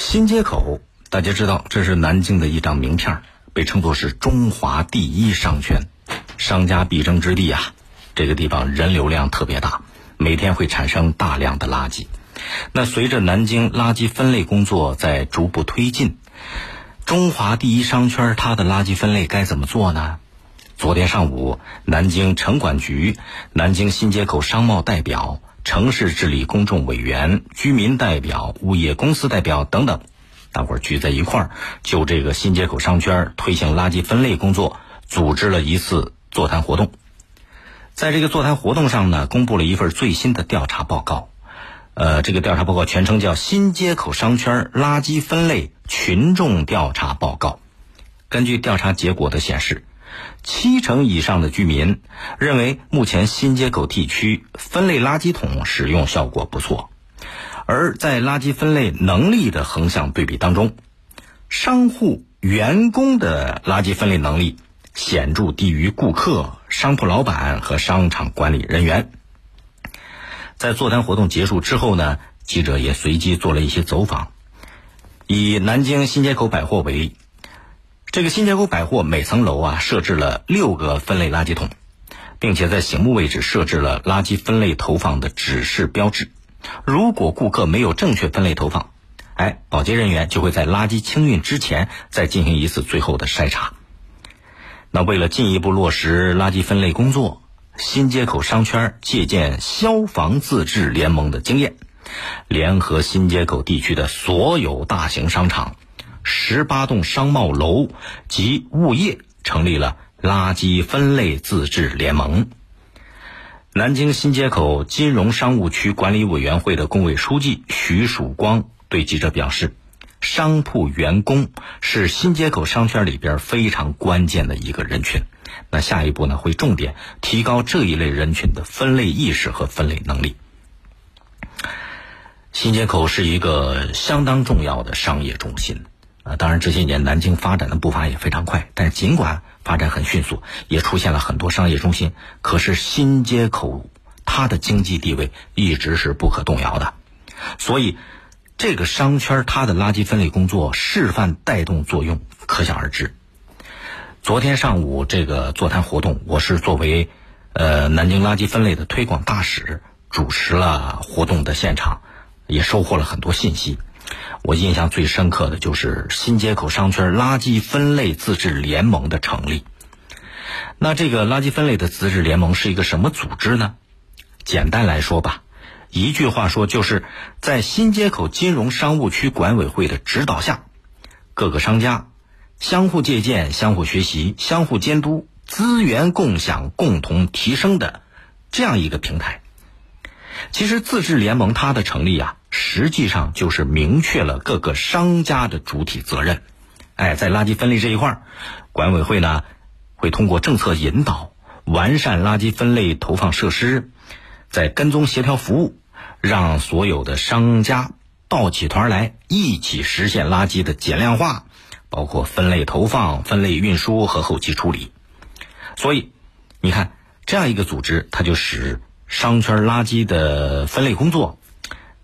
新街口，大家知道这是南京的一张名片，被称作是中华第一商圈，商家必争之地啊。这个地方人流量特别大，每天会产生大量的垃圾。那随着南京垃圾分类工作在逐步推进，中华第一商圈它的垃圾分类该怎么做呢？昨天上午，南京城管局、南京新街口商贸代表。城市治理公众委员、居民代表、物业公司代表等等，大伙儿聚在一块儿，就这个新街口商圈推行垃圾分类工作，组织了一次座谈活动。在这个座谈活动上呢，公布了一份最新的调查报告。呃，这个调查报告全称叫《新街口商圈垃圾分类群众调查报告》。根据调查结果的显示。七成以上的居民认为，目前新街口地区分类垃圾桶使用效果不错，而在垃圾分类能力的横向对比当中，商户员工的垃圾分类能力显著低于顾客、商铺老板和商场管理人员。在座谈活动结束之后呢，记者也随机做了一些走访，以南京新街口百货为例。这个新街口百货每层楼啊设置了六个分类垃圾桶，并且在醒目位置设置了垃圾分类投放的指示标志。如果顾客没有正确分类投放，哎，保洁人员就会在垃圾清运之前再进行一次最后的筛查。那为了进一步落实垃圾分类工作，新街口商圈借鉴消防自治联盟的经验，联合新街口地区的所有大型商场。十八栋商贸楼及物业成立了垃圾分类自治联盟。南京新街口金融商务区管理委员会的工委书记徐曙光对记者表示：“商铺员工是新街口商圈里边非常关键的一个人群。那下一步呢，会重点提高这一类人群的分类意识和分类能力。”新街口是一个相当重要的商业中心。当然这些年南京发展的步伐也非常快，但尽管发展很迅速，也出现了很多商业中心，可是新街口它的经济地位一直是不可动摇的，所以这个商圈它的垃圾分类工作示范带动作用可想而知。昨天上午这个座谈活动，我是作为呃南京垃圾分类的推广大使主持了活动的现场，也收获了很多信息。我印象最深刻的就是新街口商圈垃圾分类自治联盟的成立。那这个垃圾分类的自治联盟是一个什么组织呢？简单来说吧，一句话说，就是在新街口金融商务区管委会的指导下，各个商家相互借鉴、相互学习、相互监督、资源共享、共同提升的这样一个平台。其实自治联盟它的成立啊。实际上就是明确了各个商家的主体责任。哎，在垃圾分类这一块儿，管委会呢会通过政策引导，完善垃圾分类投放设施，在跟踪协调服务，让所有的商家抱起团来，一起实现垃圾的减量化，包括分类投放、分类运输和后期处理。所以，你看这样一个组织，它就使商圈垃圾的分类工作。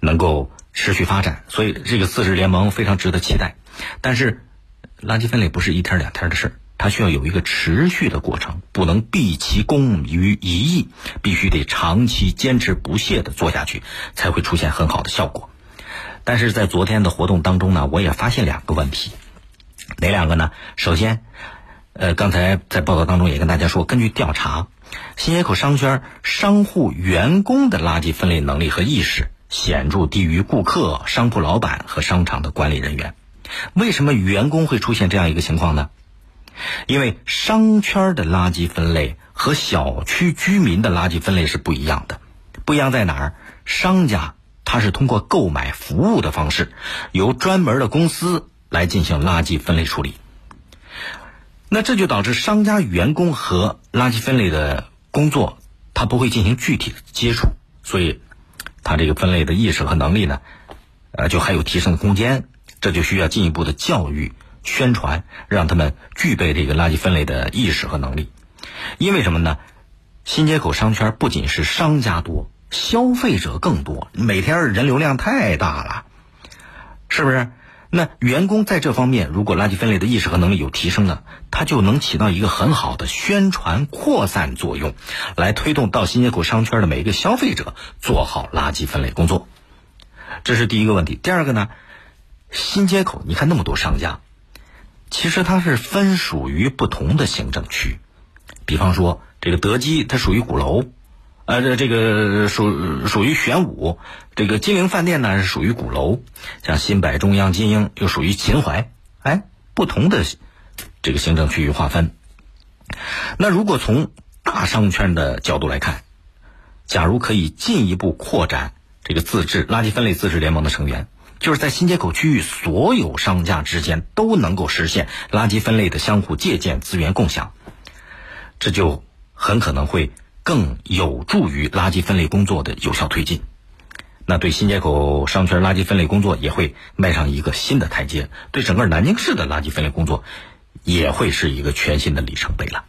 能够持续发展，所以这个自治联盟非常值得期待。但是，垃圾分类不是一天两天的事儿，它需要有一个持续的过程，不能毕其功于一役，必须得长期坚持不懈的做下去，才会出现很好的效果。但是在昨天的活动当中呢，我也发现两个问题，哪两个呢？首先，呃，刚才在报道当中也跟大家说，根据调查，新街口商圈商户员工的垃圾分类能力和意识。显著低于顾客、商铺老板和商场的管理人员。为什么员工会出现这样一个情况呢？因为商圈的垃圾分类和小区居民的垃圾分类是不一样的。不一样在哪儿？商家他是通过购买服务的方式，由专门的公司来进行垃圾分类处理。那这就导致商家员工和垃圾分类的工作，他不会进行具体的接触，所以。他这个分类的意识和能力呢，呃，就还有提升的空间，这就需要进一步的教育宣传，让他们具备这个垃圾分类的意识和能力。因为什么呢？新街口商圈不仅是商家多，消费者更多，每天人流量太大了，是不是？那员工在这方面，如果垃圾分类的意识和能力有提升呢，它就能起到一个很好的宣传扩散作用，来推动到新街口商圈的每一个消费者做好垃圾分类工作。这是第一个问题。第二个呢，新街口你看那么多商家，其实它是分属于不同的行政区，比方说这个德基它属于鼓楼。呃，这这个属属于玄武，这个金陵饭店呢是属于鼓楼，像新百、中央、金鹰又属于秦淮，哎，不同的这个行政区域划分。那如果从大商圈的角度来看，假如可以进一步扩展这个自治垃圾分类自治联盟的成员，就是在新街口区域所有商家之间都能够实现垃圾分类的相互借鉴、资源共享，这就很可能会。更有助于垃圾分类工作的有效推进，那对新街口商圈垃圾分类工作也会迈上一个新的台阶，对整个南京市的垃圾分类工作也会是一个全新的里程碑了。